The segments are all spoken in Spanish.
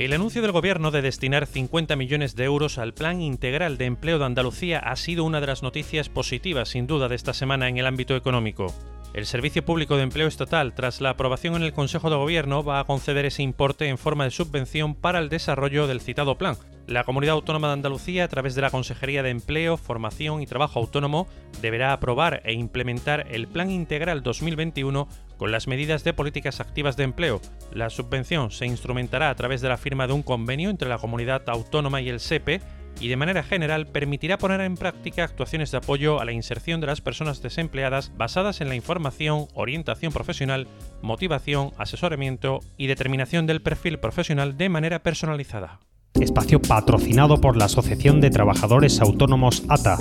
El anuncio del Gobierno de destinar 50 millones de euros al Plan Integral de Empleo de Andalucía ha sido una de las noticias positivas, sin duda, de esta semana en el ámbito económico. El Servicio Público de Empleo Estatal, tras la aprobación en el Consejo de Gobierno, va a conceder ese importe en forma de subvención para el desarrollo del citado plan. La Comunidad Autónoma de Andalucía, a través de la Consejería de Empleo, Formación y Trabajo Autónomo, deberá aprobar e implementar el Plan Integral 2021 con las medidas de políticas activas de empleo. La subvención se instrumentará a través de la firma de un convenio entre la comunidad autónoma y el SEPE y de manera general permitirá poner en práctica actuaciones de apoyo a la inserción de las personas desempleadas basadas en la información, orientación profesional, motivación, asesoramiento y determinación del perfil profesional de manera personalizada. Espacio patrocinado por la Asociación de Trabajadores Autónomos ATA.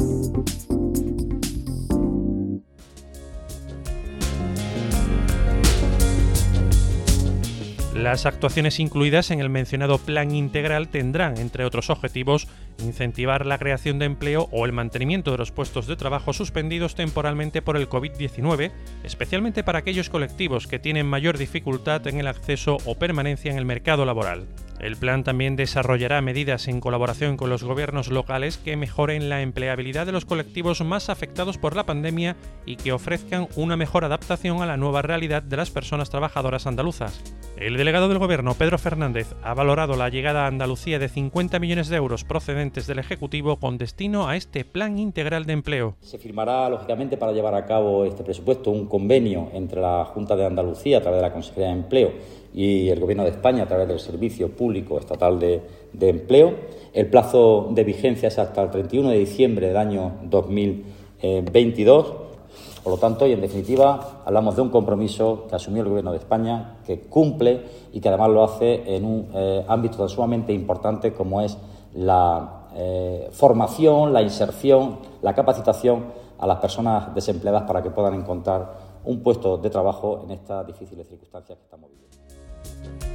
Las actuaciones incluidas en el mencionado plan integral tendrán, entre otros objetivos, incentivar la creación de empleo o el mantenimiento de los puestos de trabajo suspendidos temporalmente por el COVID-19, especialmente para aquellos colectivos que tienen mayor dificultad en el acceso o permanencia en el mercado laboral. El plan también desarrollará medidas en colaboración con los gobiernos locales que mejoren la empleabilidad de los colectivos más afectados por la pandemia y que ofrezcan una mejor adaptación a la nueva realidad de las personas trabajadoras andaluzas. El delegado del Gobierno, Pedro Fernández, ha valorado la llegada a Andalucía de 50 millones de euros procedentes del Ejecutivo con destino a este plan integral de empleo. Se firmará, lógicamente, para llevar a cabo este presupuesto un convenio entre la Junta de Andalucía, a través de la Consejería de Empleo, y el Gobierno de España, a través del Servicio Público Estatal de, de Empleo. El plazo de vigencia es hasta el 31 de diciembre del año 2022 por lo tanto, y en definitiva, hablamos de un compromiso que asumió el Gobierno de España, que cumple y que además lo hace en un eh, ámbito sumamente importante como es la eh, formación, la inserción, la capacitación a las personas desempleadas para que puedan encontrar un puesto de trabajo en estas difíciles circunstancias que estamos viviendo.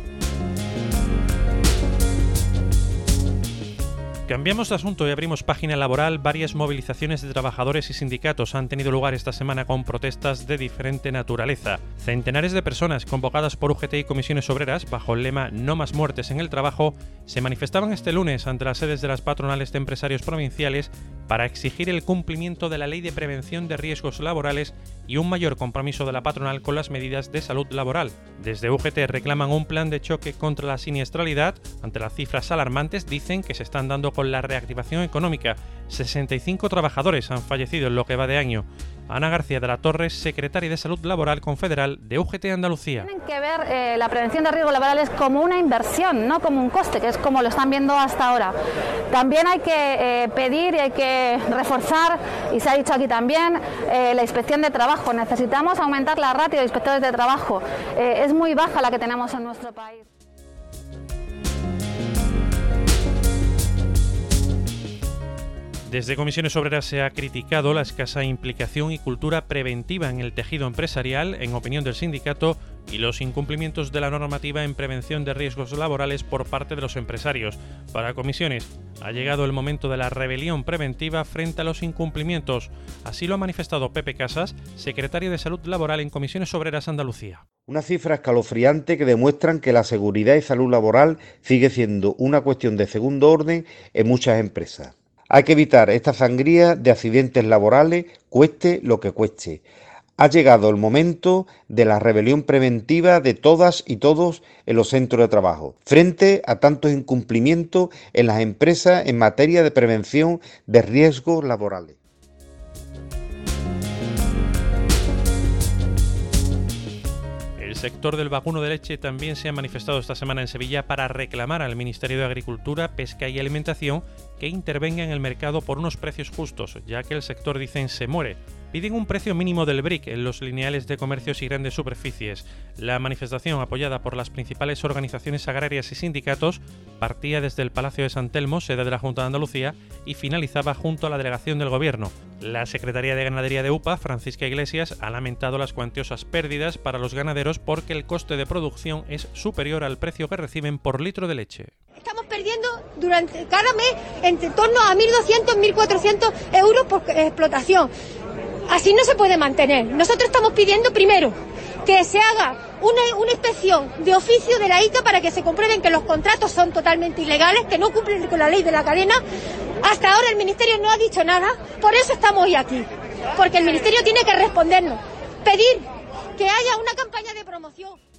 Cambiamos de asunto y abrimos página laboral. Varias movilizaciones de trabajadores y sindicatos han tenido lugar esta semana con protestas de diferente naturaleza. Centenares de personas convocadas por UGT y comisiones obreras bajo el lema No más muertes en el trabajo se manifestaban este lunes ante las sedes de las patronales de empresarios provinciales para exigir el cumplimiento de la Ley de Prevención de Riesgos Laborales y un mayor compromiso de la patronal con las medidas de salud laboral. Desde UGT reclaman un plan de choque contra la siniestralidad. Ante las cifras alarmantes dicen que se están dando con la reactivación económica. 65 trabajadores han fallecido en lo que va de año. Ana García de la Torre, secretaria de Salud Laboral Confederal de UGT Andalucía. Tienen que ver eh, la prevención de riesgos laborales como una inversión, no como un coste, que es como lo están viendo hasta ahora. También hay que eh, pedir y hay que reforzar, y se ha dicho aquí también, eh, la inspección de trabajo. Necesitamos aumentar la ratio de inspectores de trabajo. es muy baja la que tenemos en nuestro país. Desde Comisiones Obreras se ha criticado la escasa implicación y cultura preventiva en el tejido empresarial, en opinión del sindicato, y los incumplimientos de la normativa en prevención de riesgos laborales por parte de los empresarios. Para Comisiones, ha llegado el momento de la rebelión preventiva frente a los incumplimientos. Así lo ha manifestado Pepe Casas, secretario de Salud Laboral en Comisiones Obreras Andalucía. Una cifra escalofriante que demuestran que la seguridad y salud laboral sigue siendo una cuestión de segundo orden en muchas empresas. Hay que evitar esta sangría de accidentes laborales, cueste lo que cueste. Ha llegado el momento de la rebelión preventiva de todas y todos en los centros de trabajo, frente a tantos incumplimientos en las empresas en materia de prevención de riesgos laborales. Sector del vacuno de leche también se ha manifestado esta semana en Sevilla para reclamar al Ministerio de Agricultura, Pesca y Alimentación que intervenga en el mercado por unos precios justos, ya que el sector, dicen, se muere. Piden un precio mínimo del BRIC en los lineales de comercios y grandes superficies. La manifestación, apoyada por las principales organizaciones agrarias y sindicatos, partía desde el Palacio de San Telmo, sede de la Junta de Andalucía, y finalizaba junto a la delegación del Gobierno. La Secretaría de Ganadería de UPA, Francisca Iglesias, ha lamentado las cuantiosas pérdidas para los ganaderos porque el coste de producción es superior al precio que reciben por litro de leche. Estamos perdiendo durante cada mes entre torno a 1.200, 1.400 euros por explotación. Así no se puede mantener. Nosotros estamos pidiendo primero que se haga una, inspección de oficio de la ICA para que se comprueben que los contratos son totalmente ilegales, que no cumplen con la ley de la cadena. Hasta ahora el Ministerio no ha dicho nada, por eso estamos hoy aquí. Porque el Ministerio tiene que respondernos, pedir que haya una campaña de promoción.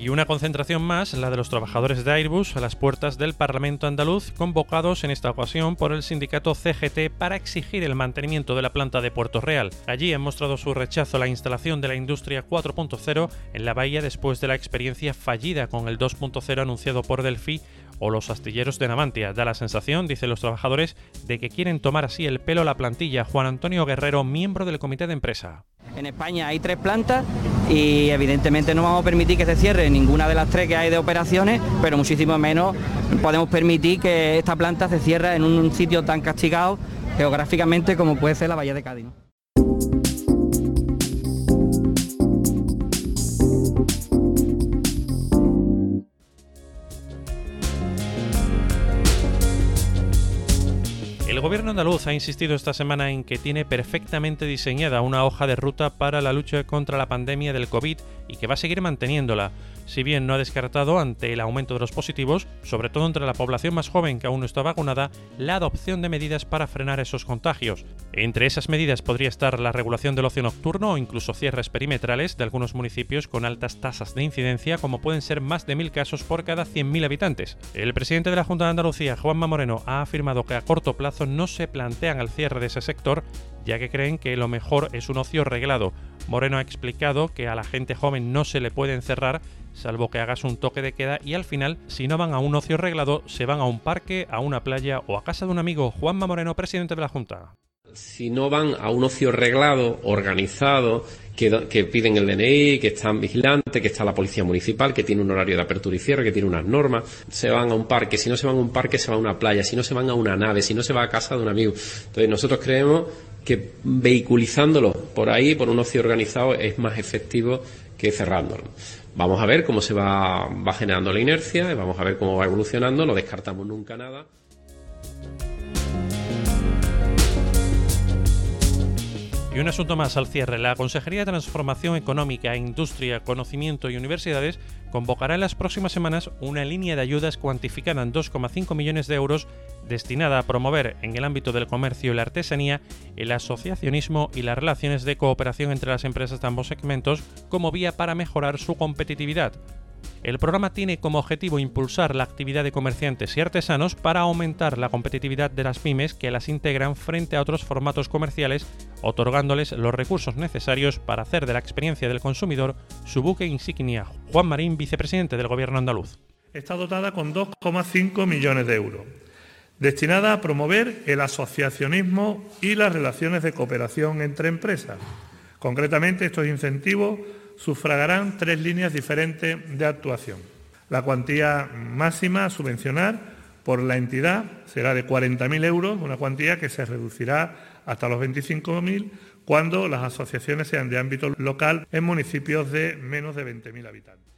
Y una concentración más, la de los trabajadores de Airbus, a las puertas del Parlamento andaluz, convocados en esta ocasión por el sindicato CGT para exigir el mantenimiento de la planta de Puerto Real. Allí han mostrado su rechazo a la instalación de la industria 4.0 en la bahía después de la experiencia fallida con el 2.0 anunciado por Delphi o los astilleros de Navantia. Da la sensación, dicen los trabajadores, de que quieren tomar así el pelo a la plantilla. Juan Antonio Guerrero, miembro del comité de empresa. En España hay tres plantas y evidentemente no vamos a permitir que se cierre ninguna de las tres que hay de operaciones, pero muchísimo menos podemos permitir que esta planta se cierre en un sitio tan castigado geográficamente como puede ser la Bahía de Cádiz. El gobierno andaluz ha insistido esta semana en que tiene perfectamente diseñada una hoja de ruta para la lucha contra la pandemia del COVID y que va a seguir manteniéndola si bien no ha descartado, ante el aumento de los positivos, sobre todo entre la población más joven que aún no está vacunada, la adopción de medidas para frenar esos contagios. Entre esas medidas podría estar la regulación del ocio nocturno o incluso cierres perimetrales de algunos municipios con altas tasas de incidencia, como pueden ser más de mil casos por cada 100.000 habitantes. El presidente de la Junta de Andalucía, Juanma Moreno, ha afirmado que a corto plazo no se plantean el cierre de ese sector, ya que creen que lo mejor es un ocio reglado. Moreno ha explicado que a la gente joven no se le puede encerrar salvo que hagas un toque de queda y al final, si no van a un ocio reglado, se van a un parque, a una playa o a casa de un amigo. Juanma Moreno, presidente de la Junta. Si no van a un ocio reglado, organizado, que, piden el DNI, que están vigilantes, que está la policía municipal, que tiene un horario de apertura y cierre, que tiene unas normas, se van a un parque, si no se van a un parque, se van a una playa, si no se van a una nave, si no se va a casa de un amigo. Entonces nosotros creemos que vehiculizándolo por ahí, por un ocio organizado, es más efectivo que cerrándolo. Vamos a ver cómo se va, generando la inercia, vamos a ver cómo va evolucionando, no descartamos nunca nada. Y un asunto más al cierre. La Consejería de Transformación Económica, Industria, Conocimiento y Universidades convocará en las próximas semanas una línea de ayudas cuantificada en 2,5 millones de euros destinada a promover en el ámbito del comercio y la artesanía el asociacionismo y las relaciones de cooperación entre las empresas de ambos segmentos como vía para mejorar su competitividad. El programa tiene como objetivo impulsar la actividad de comerciantes y artesanos para aumentar la competitividad de las pymes que las integran frente a otros formatos comerciales, otorgándoles los recursos necesarios para hacer de la experiencia del consumidor su buque insignia. Juan Marín, vicepresidente del Gobierno andaluz. Está dotada con 2,5 millones de euros, destinada a promover el asociacionismo y las relaciones de cooperación entre empresas. Concretamente, estos incentivos sufragarán tres líneas diferentes de actuación. La cuantía máxima a subvencionar por la entidad será de 40.000 euros, una cuantía que se reducirá hasta los 25.000 cuando las asociaciones sean de ámbito local en municipios de menos de 20.000 habitantes.